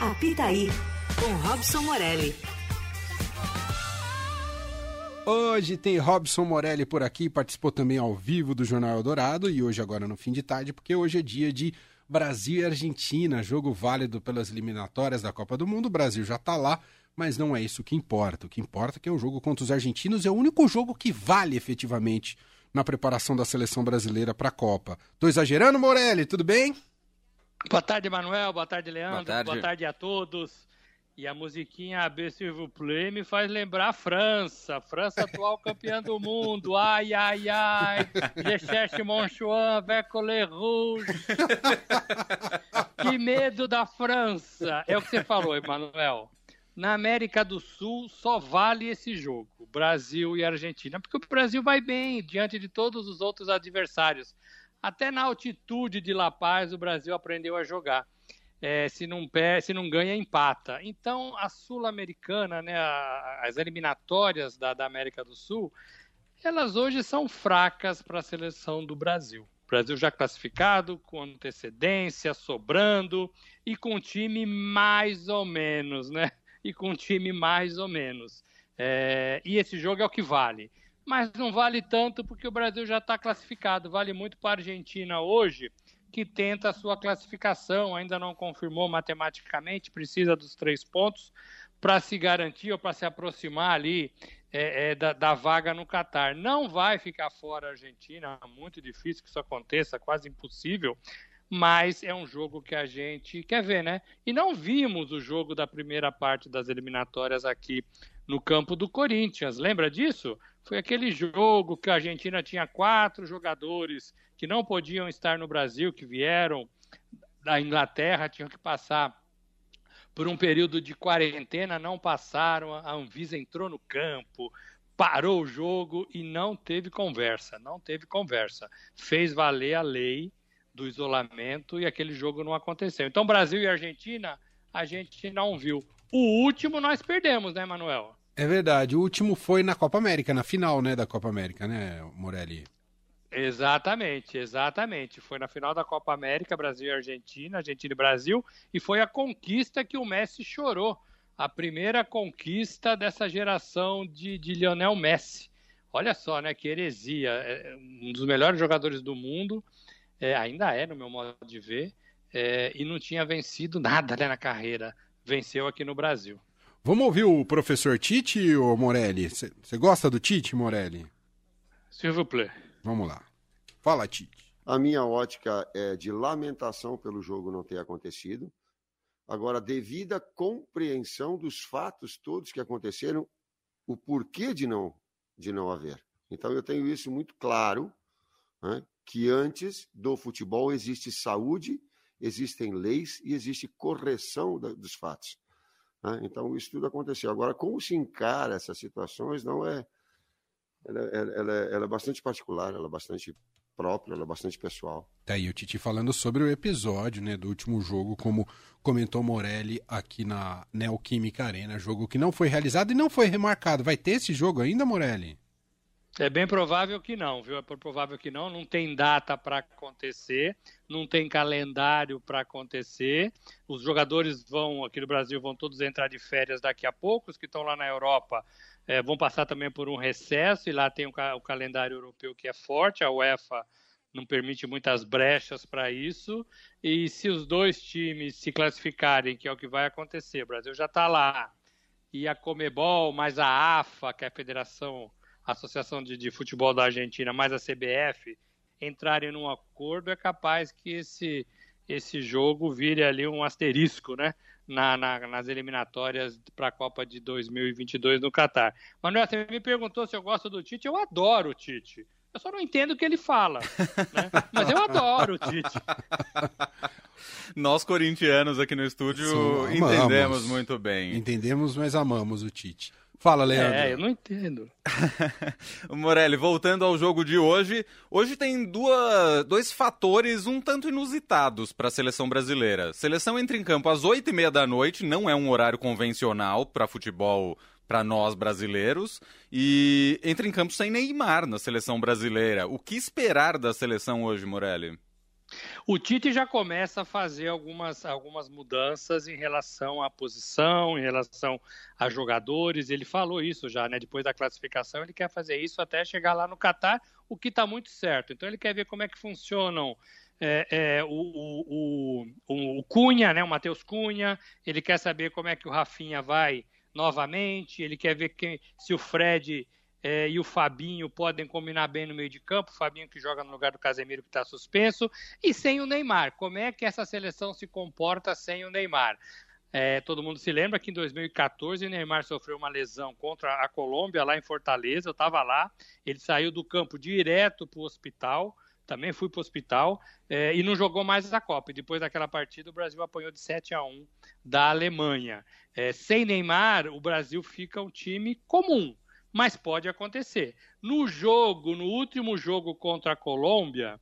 Apita aí, com Robson Morelli. Hoje tem Robson Morelli por aqui, participou também ao vivo do Jornal Eldorado e hoje agora no fim de tarde, porque hoje é dia de Brasil e Argentina, jogo válido pelas eliminatórias da Copa do Mundo. O Brasil já está lá, mas não é isso que importa. O que importa é que é o jogo contra os argentinos, é o único jogo que vale efetivamente na preparação da seleção brasileira para a Copa. Tô exagerando, Morelli? Tudo bem? Boa tarde, Manuel. Boa tarde, Leandro. Boa tarde, Boa tarde a todos. E a musiquinha AB S'il vous plaît me faz lembrar a França. França atual campeã do mundo. Ai, ai, ai. Je cherche mon choix avec les rouges. que medo da França. É o que você falou, Emanuel. Na América do Sul só vale esse jogo, Brasil e Argentina, porque o Brasil vai bem diante de todos os outros adversários. Até na altitude de La Paz, o Brasil aprendeu a jogar. É, se, não se não ganha, empata. Então, a Sul-Americana, né, as eliminatórias da, da América do Sul, elas hoje são fracas para a seleção do Brasil. O Brasil já classificado, com antecedência, sobrando e com time mais ou menos, né? E com time mais ou menos. É, e esse jogo é o que vale mas não vale tanto porque o Brasil já está classificado. Vale muito para a Argentina hoje, que tenta a sua classificação, ainda não confirmou matematicamente, precisa dos três pontos para se garantir ou para se aproximar ali é, é, da, da, vaga no Catar. Não vai ficar fora a Argentina, é muito difícil que isso aconteça, quase impossível, mas é um jogo que a gente quer ver, né? E não vimos o jogo da primeira parte das eliminatórias aqui no campo do Corinthians. Lembra disso? Foi aquele jogo que a Argentina tinha quatro jogadores que não podiam estar no Brasil, que vieram da Inglaterra, tinham que passar por um período de quarentena, não passaram, a Anvisa entrou no campo, parou o jogo e não teve conversa, não teve conversa. Fez valer a lei do isolamento e aquele jogo não aconteceu. Então, Brasil e Argentina, a gente não viu. O último nós perdemos, né, Manuel? É verdade. O último foi na Copa América, na final, né, da Copa América, né, Morelli? Exatamente, exatamente. Foi na final da Copa América, Brasil e Argentina, Argentina e Brasil, e foi a conquista que o Messi chorou. A primeira conquista dessa geração de, de Lionel Messi. Olha só, né? Que heresia. É um dos melhores jogadores do mundo, é, ainda é, no meu modo de ver, é, e não tinha vencido nada né, na carreira venceu aqui no Brasil. Vamos ouvir o professor Tite, ou Morelli? Você gosta do Tite, Morelli? Silvio Play. Vamos lá. Fala, Tite. A minha ótica é de lamentação pelo jogo não ter acontecido. Agora, devida compreensão dos fatos todos que aconteceram, o porquê de não, de não haver. Então, eu tenho isso muito claro, né, que antes do futebol existe saúde existem leis e existe correção da, dos fatos. Né? Então, isso tudo aconteceu. Agora, como se encara essas situações, não é. Ela, ela, ela, ela é bastante particular, ela é bastante própria, ela é bastante pessoal. Tá aí o Titi falando sobre o episódio né, do último jogo, como comentou Morelli aqui na Neoquímica Arena, jogo que não foi realizado e não foi remarcado. Vai ter esse jogo ainda, Morelli? É bem provável que não, viu? É provável que não. Não tem data para acontecer, não tem calendário para acontecer. Os jogadores vão, aqui no Brasil, vão todos entrar de férias daqui a pouco. Os que estão lá na Europa é, vão passar também por um recesso, e lá tem o, o calendário europeu que é forte. A UEFA não permite muitas brechas para isso. E se os dois times se classificarem, que é o que vai acontecer, o Brasil já está lá, e a Comebol, mais a AFA, que é a Federação a Associação de, de Futebol da Argentina mais a CBF entrarem num acordo, é capaz que esse, esse jogo vire ali um asterisco, né? Na, na, nas eliminatórias para a Copa de 2022 no Catar. Manuel, você me perguntou se eu gosto do Tite. Eu adoro o Tite. Eu só não entendo o que ele fala. Né? Mas eu adoro o Tite. Nós, corintianos, aqui no estúdio, Sim, entendemos muito bem. Entendemos, mas amamos o Tite. Fala, Leandro. É, eu não entendo. Morelli, voltando ao jogo de hoje, hoje tem duas, dois fatores um tanto inusitados para a seleção brasileira. Seleção entra em campo às oito e meia da noite, não é um horário convencional para futebol para nós brasileiros, e entra em campo sem Neymar na seleção brasileira. O que esperar da seleção hoje, Morelli? O Tite já começa a fazer algumas, algumas mudanças em relação à posição, em relação a jogadores. Ele falou isso já, né? Depois da classificação, ele quer fazer isso até chegar lá no Catar, o que está muito certo. Então ele quer ver como é que funcionam é, é, o, o, o, o, Cunha, né? O Matheus Cunha. Ele quer saber como é que o Rafinha vai novamente. Ele quer ver quem, se o Fred é, e o Fabinho podem combinar bem no meio de campo, o Fabinho que joga no lugar do Casemiro que está suspenso, e sem o Neymar. Como é que essa seleção se comporta sem o Neymar? É, todo mundo se lembra que em 2014 o Neymar sofreu uma lesão contra a Colômbia lá em Fortaleza, eu estava lá, ele saiu do campo direto para o hospital, também fui para o hospital é, e não jogou mais a Copa. E depois daquela partida, o Brasil apanhou de 7 a 1 da Alemanha. É, sem Neymar, o Brasil fica um time comum, mas pode acontecer. No jogo, no último jogo contra a Colômbia,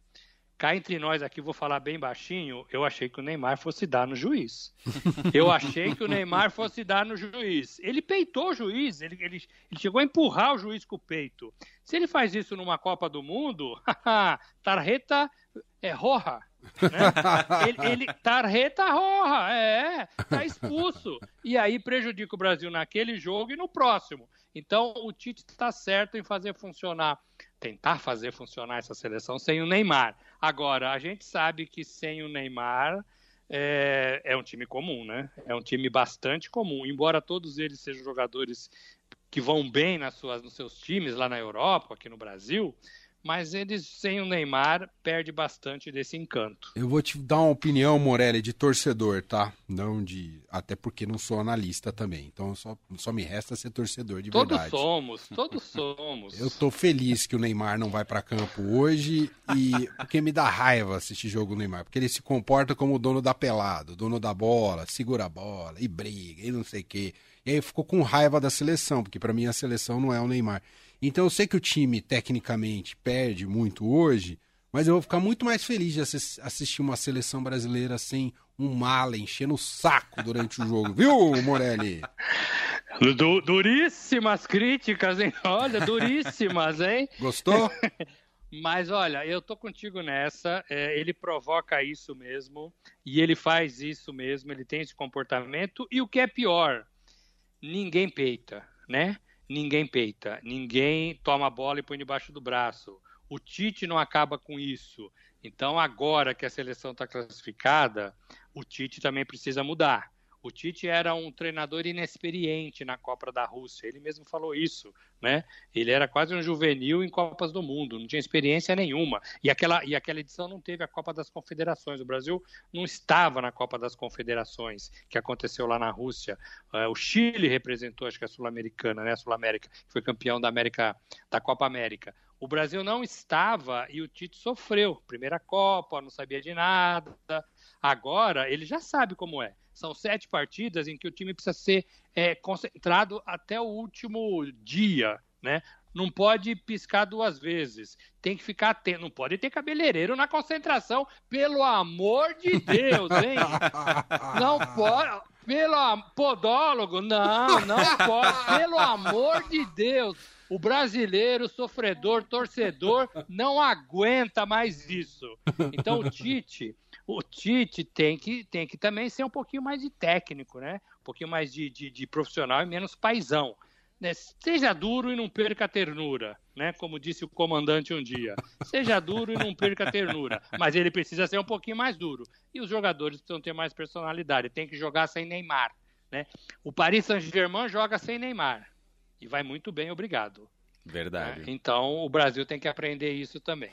cá entre nós aqui, vou falar bem baixinho, eu achei que o Neymar fosse dar no juiz. Eu achei que o Neymar fosse dar no juiz. Ele peitou o juiz, ele, ele, ele chegou a empurrar o juiz com o peito. Se ele faz isso numa Copa do Mundo, tarreta é roja. Né? ele, ele, tarreta roja, é, tá expulso. E aí prejudica o Brasil naquele jogo e no próximo. Então, o Tite está certo em fazer funcionar, tentar fazer funcionar essa seleção sem o Neymar. Agora, a gente sabe que sem o Neymar é, é um time comum, né? É um time bastante comum. Embora todos eles sejam jogadores que vão bem nas suas, nos seus times lá na Europa, aqui no Brasil, mas eles sem o Neymar perde bastante desse encanto. Eu vou te dar uma opinião, Morelli, de torcedor, tá? Não de, até porque não sou analista também. Então só, só me resta ser torcedor de todos verdade. Todos somos, todos somos. Eu tô feliz que o Neymar não vai para campo hoje e porque me dá raiva assistir jogo do Neymar, porque ele se comporta como o dono da pelada, o dono da bola, segura a bola e briga e não sei o quê. E aí ficou com raiva da seleção, porque para mim a seleção não é o Neymar. Então eu sei que o time tecnicamente perde muito hoje, mas eu vou ficar muito mais feliz de assistir uma seleção brasileira sem um mala enchendo o saco durante o jogo, viu, Morelli? Du duríssimas críticas, hein? Olha, duríssimas, hein? Gostou? Mas olha, eu tô contigo nessa. É, ele provoca isso mesmo e ele faz isso mesmo. Ele tem esse comportamento e o que é pior, ninguém peita, né? Ninguém peita, ninguém toma a bola e põe debaixo do braço. O Tite não acaba com isso. Então, agora que a seleção está classificada, o Tite também precisa mudar. O Tite era um treinador inexperiente na Copa da Rússia, ele mesmo falou isso, né? Ele era quase um juvenil em Copas do Mundo, não tinha experiência nenhuma. E aquela, e aquela edição não teve a Copa das Confederações. O Brasil não estava na Copa das Confederações, que aconteceu lá na Rússia. Uh, o Chile representou, acho que a Sul-Americana, né? A Sul-América, que foi campeão da América, da Copa América. O Brasil não estava e o Tite sofreu. Primeira Copa, não sabia de nada. Agora ele já sabe como é. São sete partidas em que o time precisa ser é, concentrado até o último dia, né? Não pode piscar duas vezes. Tem que ficar atento. Não pode ter cabeleireiro na concentração. Pelo amor de Deus, hein? Não pode. Pelo podólogo, não, não pode. Pelo amor de Deus. O brasileiro, sofredor, torcedor, não aguenta mais isso. Então o Tite o Tite tem que, tem que também ser um pouquinho mais de técnico, né? Um pouquinho mais de, de, de profissional e menos paisão. Né? Seja duro e não perca a ternura, né? Como disse o comandante um dia. Seja duro e não perca a ternura. Mas ele precisa ser um pouquinho mais duro. E os jogadores precisam ter mais personalidade. Tem que jogar sem Neymar. Né? O Paris Saint-Germain joga sem Neymar. E vai muito bem, obrigado. Verdade. Então o Brasil tem que aprender isso também.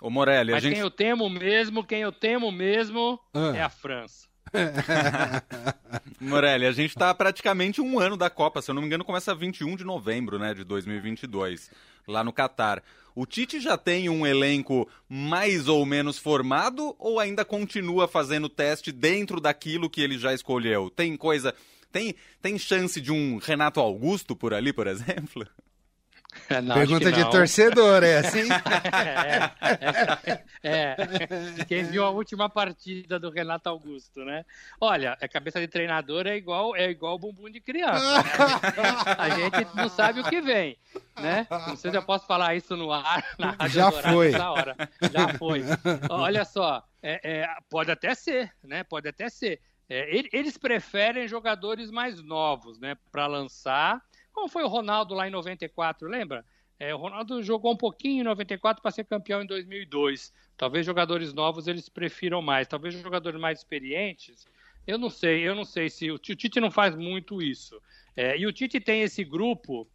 Ô Morelli, Mas a gente... quem eu temo mesmo, quem eu temo mesmo ah. é a França. Morelli, a gente está praticamente um ano da Copa, se eu não me engano, começa 21 de novembro né, de 2022, lá no Catar. O Tite já tem um elenco mais ou menos formado ou ainda continua fazendo teste dentro daquilo que ele já escolheu? Tem coisa. Tem, tem chance de um Renato Augusto por ali, por exemplo? Não, Pergunta de torcedor, é assim? é, é, é, Quem viu a última partida do Renato Augusto, né? Olha, a cabeça de treinador é igual é igual bumbum de criança. Né? A gente não sabe o que vem, né? Não sei se eu posso falar isso no ar. Já foi. Hora. Já foi. Olha só, é, é, pode até ser, né? Pode até ser. É, eles preferem jogadores mais novos, né? Para lançar como foi o Ronaldo lá em 94, lembra? É, o Ronaldo jogou um pouquinho em 94 para ser campeão em 2002. Talvez jogadores novos eles prefiram mais. Talvez jogadores mais experientes. Eu não sei, eu não sei se o Tite não faz muito isso. É, e o Tite tem esse grupo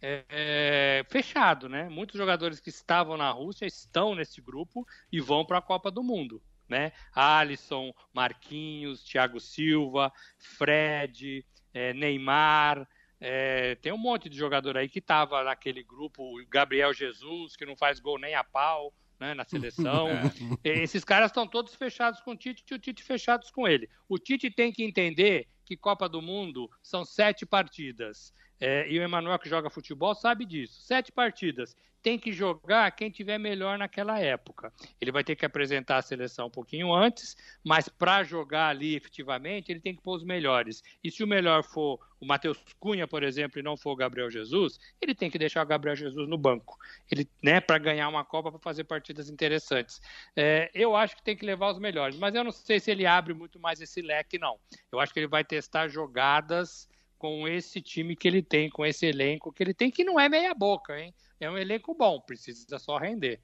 é, é, fechado, né? Muitos jogadores que estavam na Rússia estão nesse grupo e vão para a Copa do Mundo, né? Alisson, Marquinhos, Thiago Silva, Fred, é, Neymar, é, tem um monte de jogador aí que estava naquele grupo, o Gabriel Jesus, que não faz gol nem a pau né, na seleção. É. Esses caras estão todos fechados com o Tite e o Tite fechados com ele. O Tite tem que entender que Copa do Mundo são sete partidas. É, e o Emanuel, que joga futebol, sabe disso. Sete partidas tem que jogar quem tiver melhor naquela época. Ele vai ter que apresentar a seleção um pouquinho antes, mas para jogar ali efetivamente, ele tem que pôr os melhores. E se o melhor for o Matheus Cunha, por exemplo, e não for o Gabriel Jesus, ele tem que deixar o Gabriel Jesus no banco. Ele, né, para ganhar uma Copa, para fazer partidas interessantes. É, eu acho que tem que levar os melhores, mas eu não sei se ele abre muito mais esse leque, não. Eu acho que ele vai testar jogadas com esse time que ele tem, com esse elenco que ele tem, que não é meia boca, hein? é um elenco bom, precisa só render.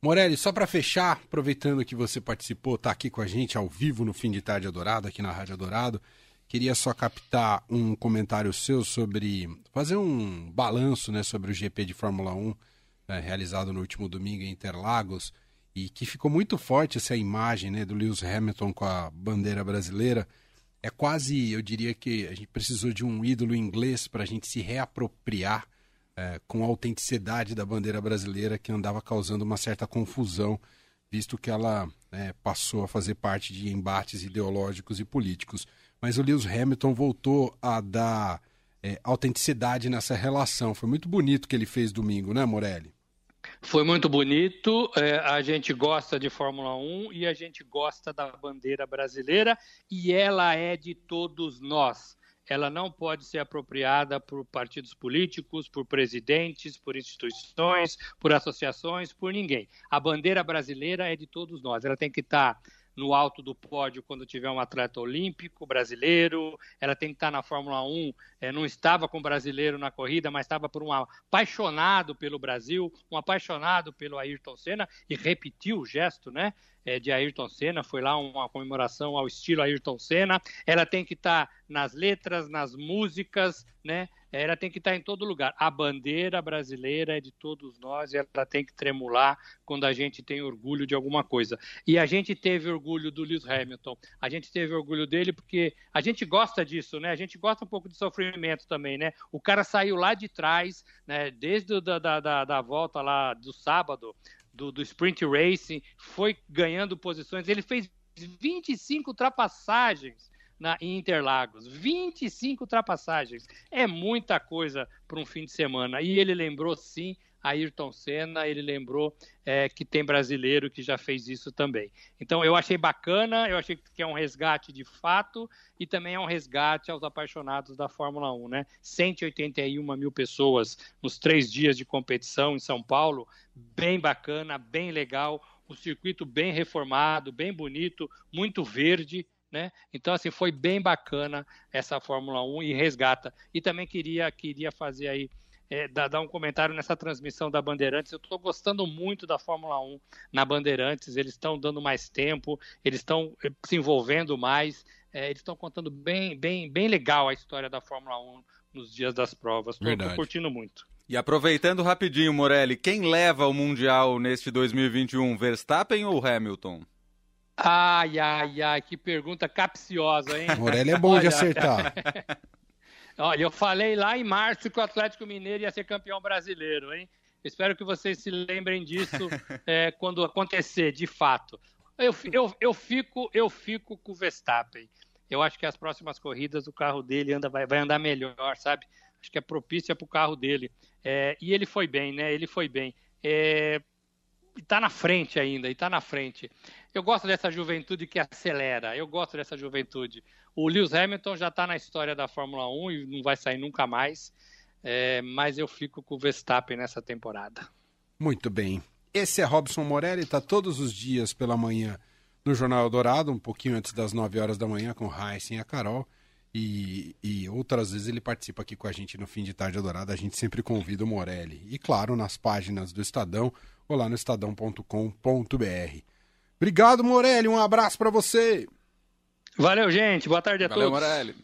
Morelli, só para fechar, aproveitando que você participou, está aqui com a gente ao vivo no Fim de Tarde Adorado, aqui na Rádio Adorado, queria só captar um comentário seu sobre, fazer um balanço né, sobre o GP de Fórmula 1 né, realizado no último domingo em Interlagos, e que ficou muito forte essa imagem né, do Lewis Hamilton com a bandeira brasileira. É quase, eu diria que a gente precisou de um ídolo inglês para a gente se reapropriar é, com a autenticidade da bandeira brasileira que andava causando uma certa confusão, visto que ela é, passou a fazer parte de embates ideológicos e políticos. Mas o Lewis Hamilton voltou a dar é, autenticidade nessa relação. Foi muito bonito que ele fez domingo, né, Morelli? Foi muito bonito. É, a gente gosta de Fórmula 1 e a gente gosta da bandeira brasileira e ela é de todos nós ela não pode ser apropriada por partidos políticos, por presidentes, por instituições, por associações, por ninguém. A bandeira brasileira é de todos nós. Ela tem que estar no alto do pódio quando tiver um atleta olímpico brasileiro, ela tem que estar na Fórmula 1, é, não estava com brasileiro na corrida, mas estava por um apaixonado pelo Brasil, um apaixonado pelo Ayrton Senna, e repetiu o gesto, né? É, de Ayrton Senna, foi lá uma comemoração ao estilo Ayrton Senna. Ela tem que estar nas letras, nas músicas, né? ela tem que estar em todo lugar. A bandeira brasileira é de todos nós e ela tem que tremular quando a gente tem orgulho de alguma coisa. E a gente teve orgulho do Lewis Hamilton, a gente teve orgulho dele porque a gente gosta disso, né? A gente gosta um pouco de sofrimento também, né? O cara saiu lá de trás, né? Desde da, da, da, da volta lá do sábado, do, do sprint racing, foi ganhando posições. Ele fez 25 ultrapassagens na, em Interlagos. 25 ultrapassagens. É muita coisa para um fim de semana. E ele lembrou, sim, Ayrton Senna, ele lembrou é, que tem brasileiro que já fez isso também. Então eu achei bacana, eu achei que é um resgate de fato e também é um resgate aos apaixonados da Fórmula 1, né? 181 mil pessoas nos três dias de competição em São Paulo, bem bacana, bem legal, um circuito bem reformado, bem bonito, muito verde, né? Então, assim, foi bem bacana essa Fórmula 1 e resgata. E também queria, queria fazer aí, é, dar, dar, um comentário nessa transmissão da Bandeirantes. Eu estou gostando muito da Fórmula 1 na Bandeirantes, eles estão dando mais tempo, eles estão eh, se envolvendo mais, é, eles estão contando bem, bem, bem legal a história da Fórmula 1 nos dias das provas. Estou curtindo muito. E aproveitando rapidinho, Morelli, quem leva o Mundial neste 2021, Verstappen ou Hamilton? Ai, ai, ai, que pergunta capciosa, hein? Morelli é bom Olha, de acertar. Olha, eu falei lá em março que o Atlético Mineiro ia ser campeão brasileiro, hein? Espero que vocês se lembrem disso é, quando acontecer, de fato. Eu, eu, eu, fico, eu fico com o Verstappen. Eu acho que as próximas corridas o carro dele anda, vai, vai andar melhor, sabe? acho que é propícia para o carro dele. É, e ele foi bem, né? Ele foi bem. É, está na frente ainda, e está na frente. Eu gosto dessa juventude que acelera, eu gosto dessa juventude. O Lewis Hamilton já está na história da Fórmula 1 e não vai sair nunca mais, é, mas eu fico com o Verstappen nessa temporada. Muito bem. Esse é Robson Morelli, está todos os dias pela manhã no Jornal Dourado, um pouquinho antes das 9 horas da manhã, com o Heisen e a Carol. E, e, outras vezes ele participa aqui com a gente no Fim de Tarde Dourado. A gente sempre convida o Morelli. E claro, nas páginas do Estadão ou lá no estadão.com.br. Obrigado, Morelli. Um abraço para você. Valeu, gente. Boa tarde a Valeu, todos. Morelli.